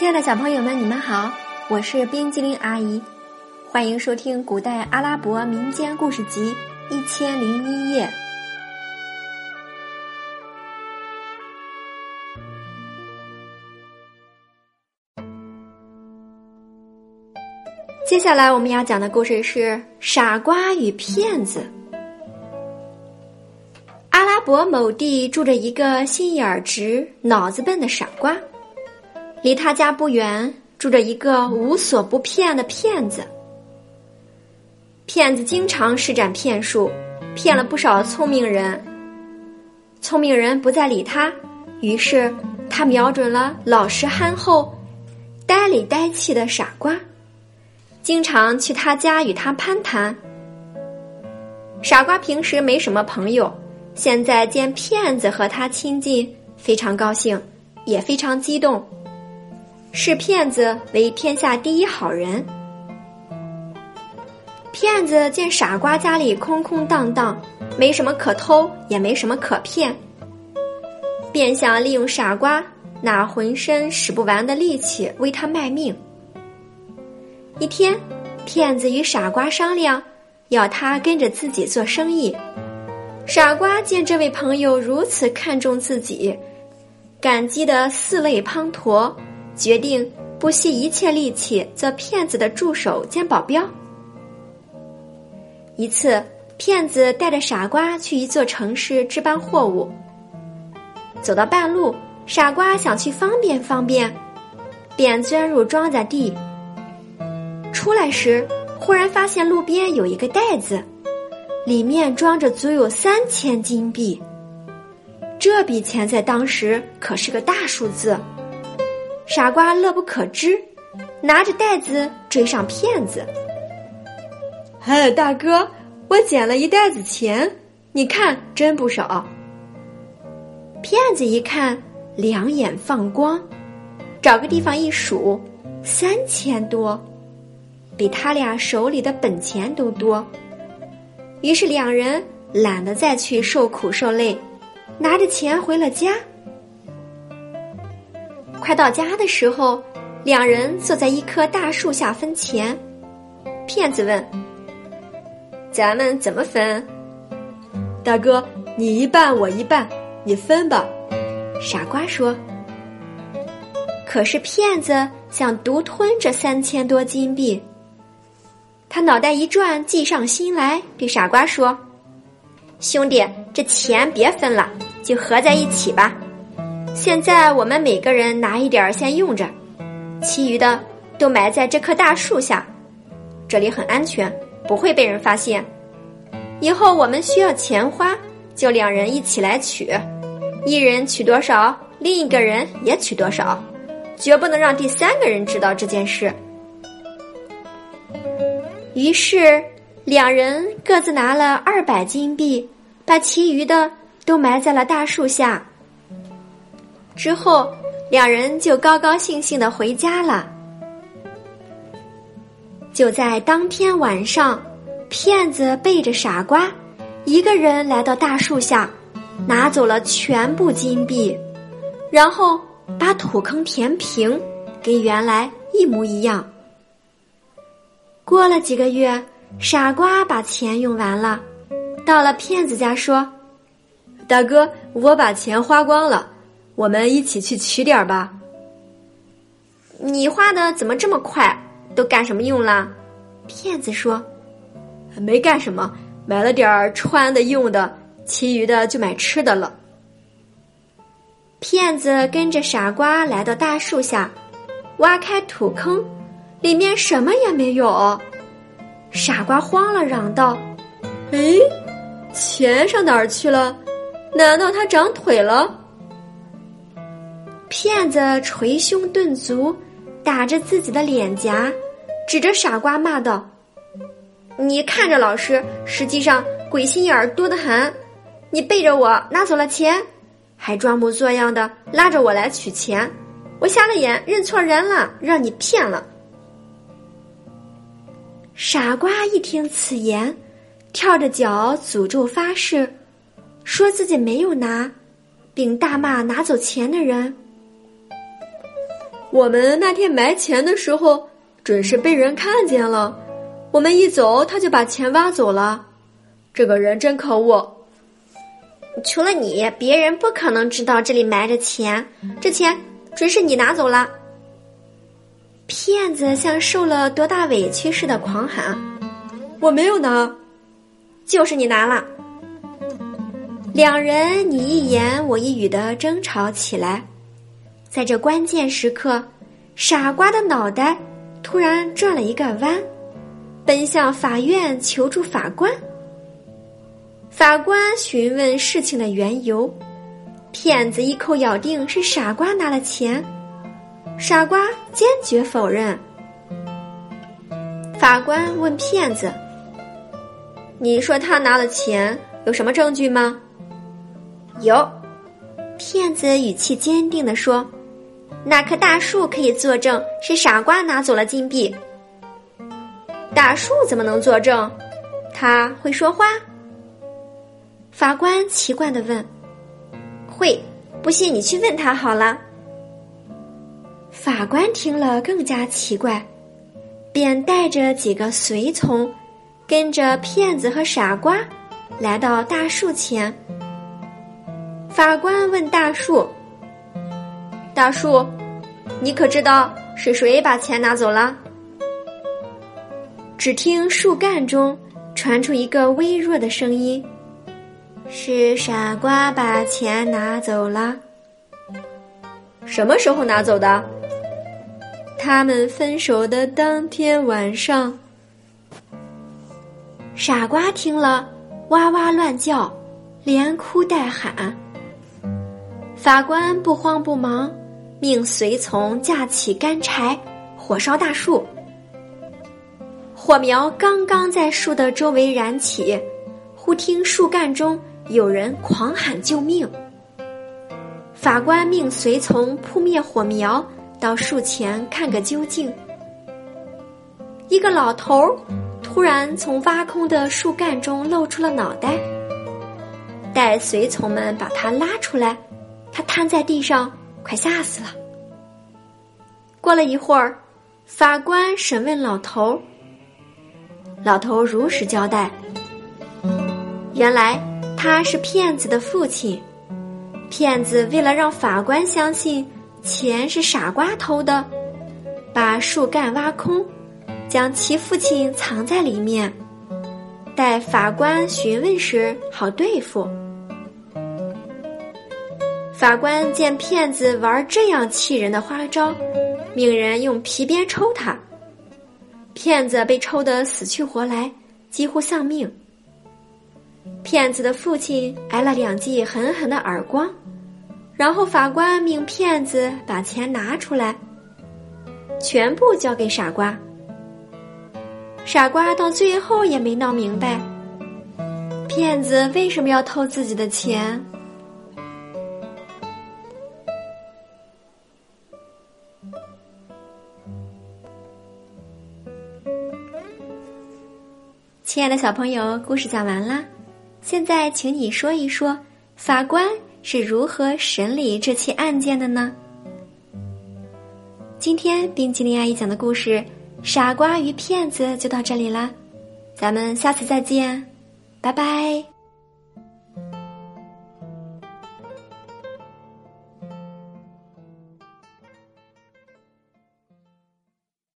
亲爱的小朋友们，你们好，我是冰激凌阿姨，欢迎收听古代阿拉伯民间故事集《一千零一夜》。接下来我们要讲的故事是《傻瓜与骗子》。阿拉伯某地住着一个心眼儿直、脑子笨的傻瓜，离他家不远住着一个无所不骗的骗子。骗子经常施展骗术，骗了不少聪明人。聪明人不再理他，于是他瞄准了老实憨厚、呆里呆气的傻瓜。经常去他家与他攀谈。傻瓜平时没什么朋友，现在见骗子和他亲近，非常高兴，也非常激动，视骗子为天下第一好人。骗子见傻瓜家里空空荡荡，没什么可偷，也没什么可骗，便想利用傻瓜那浑身使不完的力气为他卖命。一天，骗子与傻瓜商量，要他跟着自己做生意。傻瓜见这位朋友如此看重自己，感激的四肋滂沱，决定不惜一切力气做骗子的助手兼保镖。一次，骗子带着傻瓜去一座城市置办货物，走到半路，傻瓜想去方便方便，便钻入庄稼地。出来时，忽然发现路边有一个袋子，里面装着足有三千金币。这笔钱在当时可是个大数字。傻瓜乐不可支，拿着袋子追上骗子。嗨，大哥，我捡了一袋子钱，你看真不少。骗子一看，两眼放光，找个地方一数，三千多。比他俩手里的本钱都多，于是两人懒得再去受苦受累，拿着钱回了家。快到家的时候，两人坐在一棵大树下分钱。骗子问：“咱们怎么分？”大哥，你一半，我一半，你分吧。傻瓜说：“可是骗子想独吞这三千多金币。”他脑袋一转，计上心来，对傻瓜说：“兄弟，这钱别分了，就合在一起吧。现在我们每个人拿一点儿先用着，其余的都埋在这棵大树下，这里很安全，不会被人发现。以后我们需要钱花，就两人一起来取，一人取多少，另一个人也取多少，绝不能让第三个人知道这件事。”于是，两人各自拿了二百金币，把其余的都埋在了大树下。之后，两人就高高兴兴的回家了。就在当天晚上，骗子背着傻瓜，一个人来到大树下，拿走了全部金币，然后把土坑填平，跟原来一模一样。过了几个月，傻瓜把钱用完了，到了骗子家说：“大哥，我把钱花光了，我们一起去取点儿吧。”你画的怎么这么快？都干什么用了？骗子说：“没干什么，买了点儿穿的、用的，其余的就买吃的了。”骗子跟着傻瓜来到大树下，挖开土坑。里面什么也没有，傻瓜慌了，嚷道：“哎，钱上哪儿去了？难道他长腿了？”骗子捶胸顿足，打着自己的脸颊，指着傻瓜骂道：“你看着老实，实际上鬼心眼儿多得很。你背着我拿走了钱，还装模作样的拉着我来取钱，我瞎了眼，认错人了，让你骗了。”傻瓜一听此言，跳着脚诅咒发誓，说自己没有拿，并大骂拿走钱的人。我们那天埋钱的时候，准是被人看见了。我们一走，他就把钱挖走了。这个人真可恶！除了你，别人不可能知道这里埋着钱。这钱准是你拿走了。骗子像受了多大委屈似的狂喊：“我没有拿，就是你拿了。”两人你一言我一语的争吵起来。在这关键时刻，傻瓜的脑袋突然转了一个弯，奔向法院求助法官。法官询问事情的缘由，骗子一口咬定是傻瓜拿了钱。傻瓜坚决否认。法官问骗子：“你说他拿了钱，有什么证据吗？”有。骗子语气坚定地说：“那棵大树可以作证，是傻瓜拿走了金币。”大树怎么能作证？他会说话？法官奇怪的问：“会？不信你去问他好了。”法官听了更加奇怪，便带着几个随从，跟着骗子和傻瓜，来到大树前。法官问大树：“大树，你可知道是谁把钱拿走了？”只听树干中传出一个微弱的声音：“是傻瓜把钱拿走了。”什么时候拿走的？他们分手的当天晚上，傻瓜听了，哇哇乱叫，连哭带喊。法官不慌不忙，命随从架起干柴，火烧大树。火苗刚刚在树的周围燃起，忽听树干中有人狂喊救命。法官命随从扑灭火苗。到树前看个究竟。一个老头儿突然从挖空的树干中露出了脑袋。待随从们把他拉出来，他瘫在地上，快吓死了。过了一会儿，法官审问老头。老头如实交代：原来他是骗子的父亲。骗子为了让法官相信。钱是傻瓜偷的，把树干挖空，将其父亲藏在里面，待法官询问时好对付。法官见骗子玩这样气人的花招，命人用皮鞭抽他。骗子被抽得死去活来，几乎丧命。骗子的父亲挨了两记狠狠的耳光。然后法官命骗子把钱拿出来，全部交给傻瓜。傻瓜到最后也没闹明白，骗子为什么要偷自己的钱。亲爱的小朋友，故事讲完啦，现在请你说一说法官。是如何审理这起案件的呢？今天冰淇淋阿姨讲的故事《傻瓜与骗子》就到这里啦，咱们下次再见，拜拜。